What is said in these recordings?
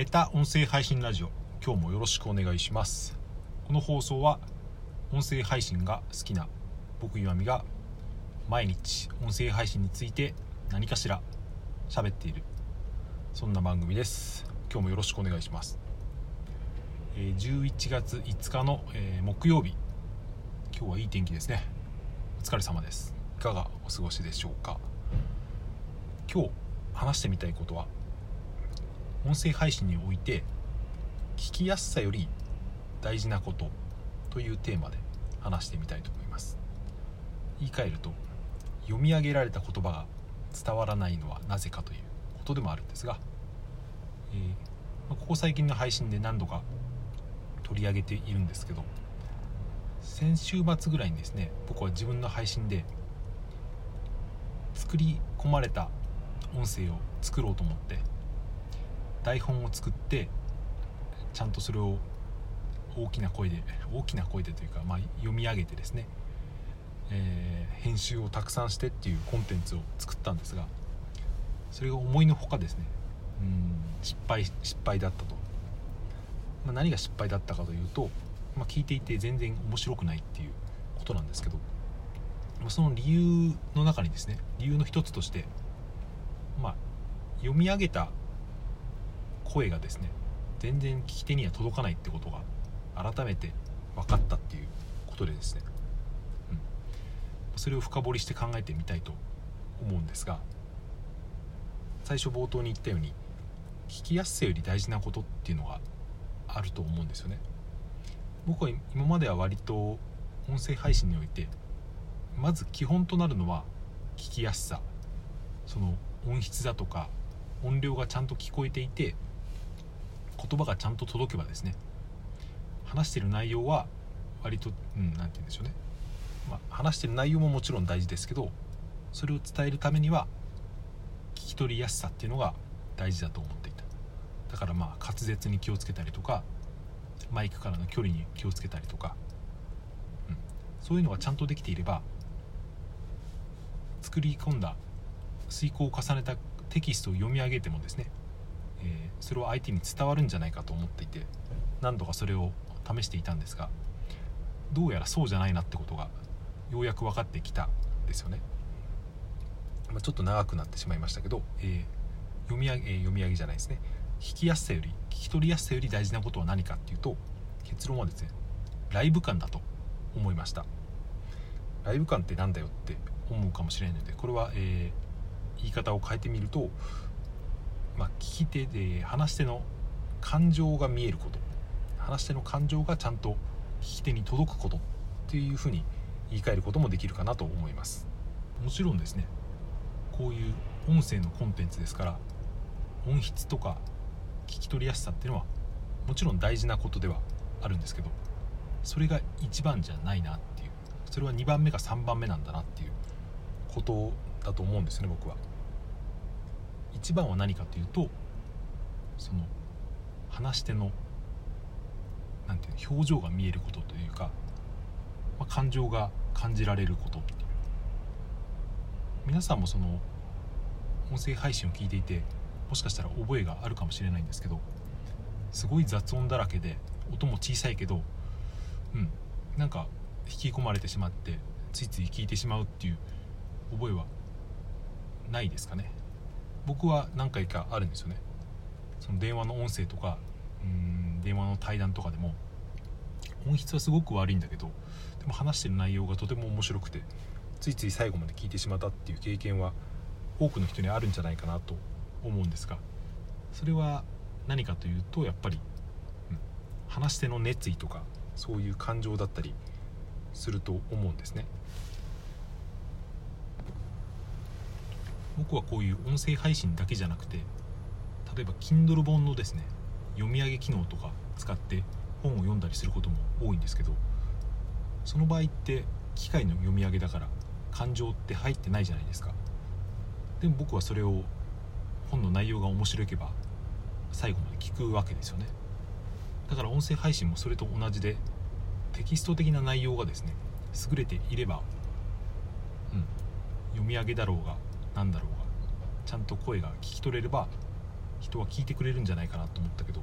メタ音声配信ラジオ。今日もよろしくお願いします。この放送は音声配信が好きな僕岩見が毎日音声配信について何かしら喋っているそんな番組です。今日もよろしくお願いします。え11月5日の、え木曜日。今日はいい天気ですね。お疲れ様です。いかがお過ごしでしょうか。今日話してみたいことは音声配信において聞きやすさより大事なことというテーマで話してみたいと思います。言い換えると読み上げられた言葉が伝わらないのはなぜかということでもあるんですが、えー、ここ最近の配信で何度か取り上げているんですけど先週末ぐらいにですね僕は自分の配信で作り込まれた音声を作ろうと思って台本を作ってちゃんとそれを大きな声で大きな声でというか、まあ、読み上げてですね、えー、編集をたくさんしてっていうコンテンツを作ったんですがそれが思いのほかですねうん失敗失敗だったと、まあ、何が失敗だったかというと、まあ、聞いていて全然面白くないっていうことなんですけど、まあ、その理由の中にですね理由の一つとしてまあ読み上げた声がですね全然聞き手には届かないってことが改めて分かったっていうことでですね、うん、それを深掘りして考えてみたいと思うんですが最初冒頭に言ったように聞きやすさより大事なことっていうのがあると思うんですよね。僕は今までは割と音声配信においてまず基本となるのは聞きやすさ。その音質だとか音量がちゃんと聞こえていて言葉がちゃんと届けばですね話してる内容は割と何、うん、て言うんでしょうね、まあ、話してる内容ももちろん大事ですけどそれを伝えるためには聞き取りやすさっていうのが大事だと思っていた。だからまあ滑舌に気をつけたりとかマイクからの距離に気をつけたりとか、うん、そういうのがちゃんとできていれば作り込んだ遂行を重ねたテキストを読み上げてもですねえ、それを相手に伝わるんじゃないかと思っていて何度かそれを試していたんですがどうやらそうじゃないなってことがようやく分かってきたんですよね、まあ、ちょっと長くなってしまいましたけど、えー、読み上げ、えー、読み上げじゃないですね。聞きやすさより聞き取りやすさより大事なことは何かっていうと結論はですねライブ感だと思いました。ライブ感って何だよって思うかもしれないのでこれは、えー、言い方を変えてみるとまあ、聞き手で話し手の感情が見えること話し手の感情がちゃんと聞き手に届くことっていうふうに言い換えることもできるかなと思いますもちろんですねこういう音声のコンテンツですから音質とか聞き取りやすさっていうのはもちろん大事なことではあるんですけどそれが一番じゃないなっていうそれは2番目か3番目なんだなっていうことだと思うんですね僕は。一番は何かというとその話し手のなんていう表情が見えることというか、まあ、感情が感じられること。皆さんもその音声配信を聞いていてもしかしたら覚えがあるかもしれないんですけどすごい雑音だらけで音も小さいけどうんなんか引き込まれてしまってついつい聞いてしまうっていう覚えはないですかね。僕は何回かあるんですよね。その電話の音声とかうん電話の対談とかでも音質はすごく悪いんだけどでも話してる内容がとても面白くてついつい最後まで聞いてしまったっていう経験は多くの人にあるんじゃないかなと思うんですがそれは何かというとやっぱり、うん、話し手の熱意とかそういう感情だったりすると思うんですね。僕はこういう音声配信だけじゃなくて例えば Kindle 本のですね読み上げ機能とか使って本を読んだりすることも多いんですけどその場合って機械の読み上げだから感情って入ってないじゃないですか。でも僕はそれを本の内容が面白いけば最後まで聞くわけですよね。だから音声配信もそれと同じでテキスト的な内容がですね優れていれば、うん、読み上げだろうが何だろう。がちゃんと声が聞き取れれば人は聞いてくれるんじゃないかなと思ったけど。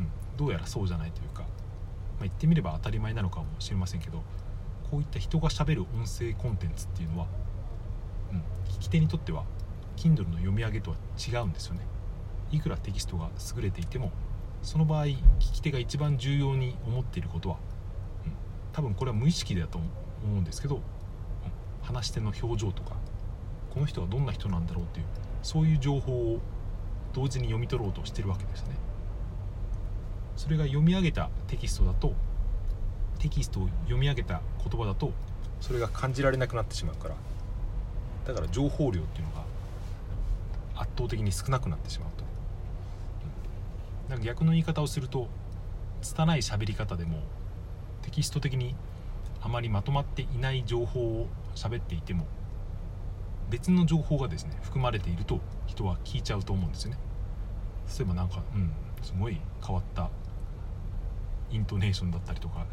うん。どうやらそうじゃないというか、まあ、言ってみれば当たり前なのかもしれませんけど。こういった人がしゃべる音声コンテンツっていうのは、うん、聞き手にとっては Kindle の読み上げとは違うんですよね。いくらテキストが優れていてもその場合聞き手が一番重要に思っていることは、うん、多分これは無意識だと思うんですけど、うん、話し手の表情とかこの人はどんな人なんだろうっていうそういう情報を同時に読み取ろうとしてるわけですね。それが読み上げたテキストだとテキストを読み上げた言葉だとそれが感じられなくなってしまうからだから情報量っていうのが圧倒的に少なくなってしまうと、なんか逆の言い方をすると拙い喋り方でもテキスト的にあまりまとまっていない情報を喋っていても別の情報がですね含まれていると人は聞いちゃうと思うんですよね。例えばなんかうんすごい変わったイントネーションだったりとか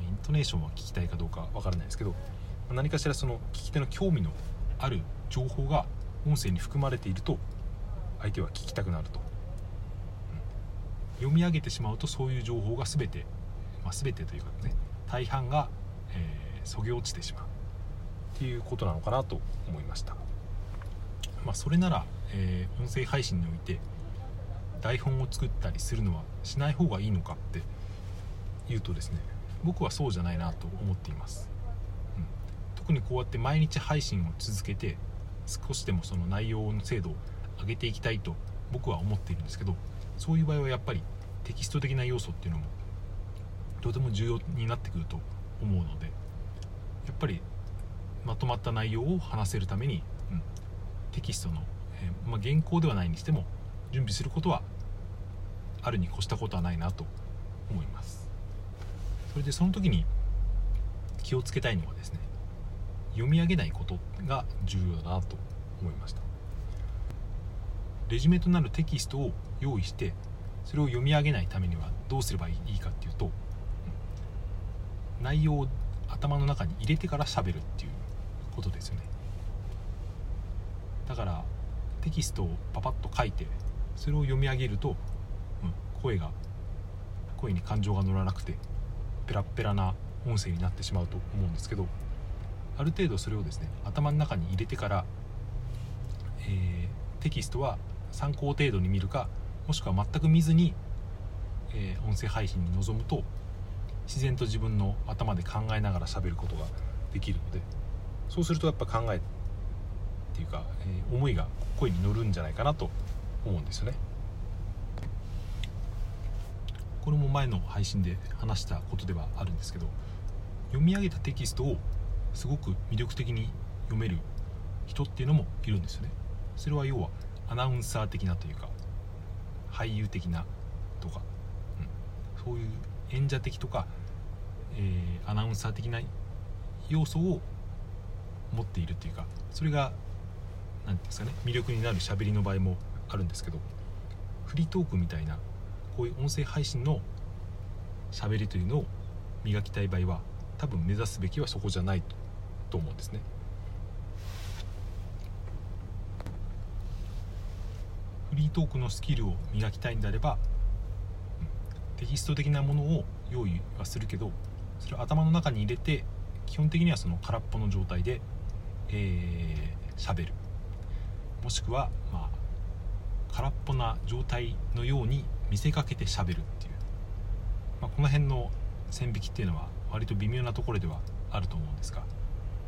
イントネーションは聞きたいかどうかわからないですけど何かしらその聞き手の興味のある情報が音声に含まれていると相手は聞きたくなると、うん、読み上げてしまうとそういう情報が全て、まあ、全てというかね大半が、えー、そげ落ちてしまう。いうことなのかなと思いました、まあ、それなら、えー、音声配信において台本を作ったりするのはしない方がいいのかって言うとですね僕はそうじゃないなと思っています、うん、特にこうやって毎日配信を続けて少しでもその内容の精度を上げていきたいと僕は思っているんですけどそういう場合はやっぱりテキスト的な要素っていうのもとても重要になってくると思うのでやっぱりまとまった内容を話せるために、うん、テキストの、えー、まあ、原稿ではないにしても準備することはあるに越したことはないなと思います。それでその時に気をつけたいのはですね読み上げないことが重要だなと思いました。レジュメとなるテキストを用意してそれを読み上げないためにはどうすればいいかっていうと、内容を頭の中に入れてから喋るっていうことですよね。だからテキストをパパッと書いてそれを読み上げると、うん、声が声に感情が乗らなくてペラッペラな音声になってしまうと思うんですけどある程度それをですね頭の中に入れてから、えー、テキストは参考程度に見るかもしくは全く見ずに、えー、音声配信に臨むと自然と自分の頭で考えながら喋ることができるのでそうするとやっぱ考えっていうか、えー、思いが声に乗るんじゃないかなと思うんですよね。これも前の配信で話したことではあるんですけど読み上げたテキストをすごく魅力的に読める人っていうのもいるんですよねそれは要はアナウンサー的なというか俳優的なとか、うん、そういう演者的とか、えー、アナウンサー的な要素を持っているというかそれが何て言うんですかね魅力になる喋りの場合もあるんですけどフリートークみたいなこういう音声配信の喋りというのを磨きたい場合は多分目指すべきはそこじゃないと思うんですね。フリートークのスキルを磨きたいんであれば、テキスト的なものを用意はするけどそれを頭の中に入れて基本的にはその空っぽの状態でえー、る。もしくは、まあ、空っぽな状態のように見せかけて喋るっていう、まあ、この辺の線引きっていうのは割と微妙なところではあると思うんですが。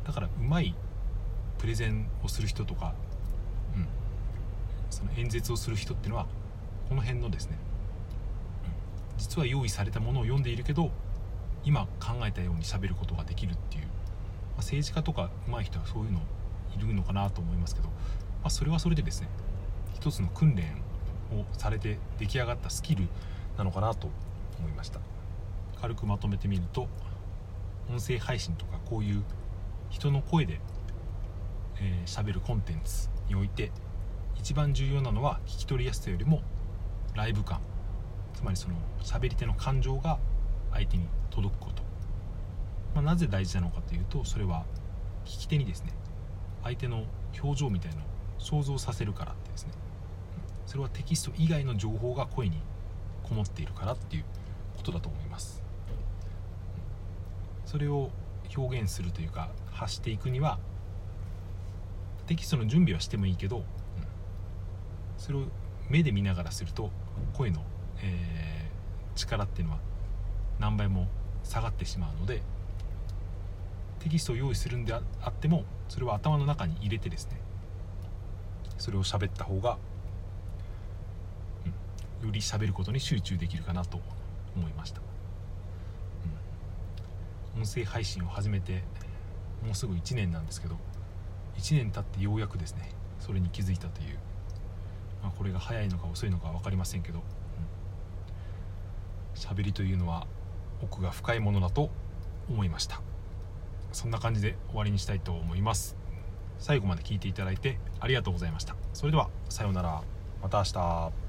だからうまいプレゼンをする人とか、うん、その演説をする人っていうのはこの辺のですね、うん、実は用意されたものを読んでいるけど今考えたようにしゃべることができるっていう、あ、政治家とか上手い人はそういうのいるのかなと思いますけど、まあ、それはそれでですね一つの訓練をされて出来上がったスキルなのかなと思いました。軽くまとめてみると音声配信とかこういう人の声で喋、えー、るコンテンツにおいて一番重要なのは聞き取りやすさよりもライブ感。つまりその喋り手の感情が相手に届くこと、まあ、なぜ大事なのかというとそれは聞き手にですね相手の表情みたいのを想像させるからってですね。それはテキスト以外の情報が声にこもっているからっていうことだと思います。それを表現するというか発していくにはテキストの準備はしてもいいけど、うん、それを目で見ながらすると声の、えー、力っていうのは何倍も下がってしまうのでテキストを用意するんであってもそれは頭の中に入れてですねそれを喋った方が、うん、より喋ることに集中できるかなと思いました、うん、音声配信を始めてもうすぐ1年なんですけど1年経ってようやくですねそれに気づいたという、まあ、これが早いのか遅いのか分かりませんけど喋、うん、りというのは奥が深いものだと思いました。そんな感じで終わりにしたいと思います。最後まで聞いていただいてありがとうございました。それではさようなら。また明日。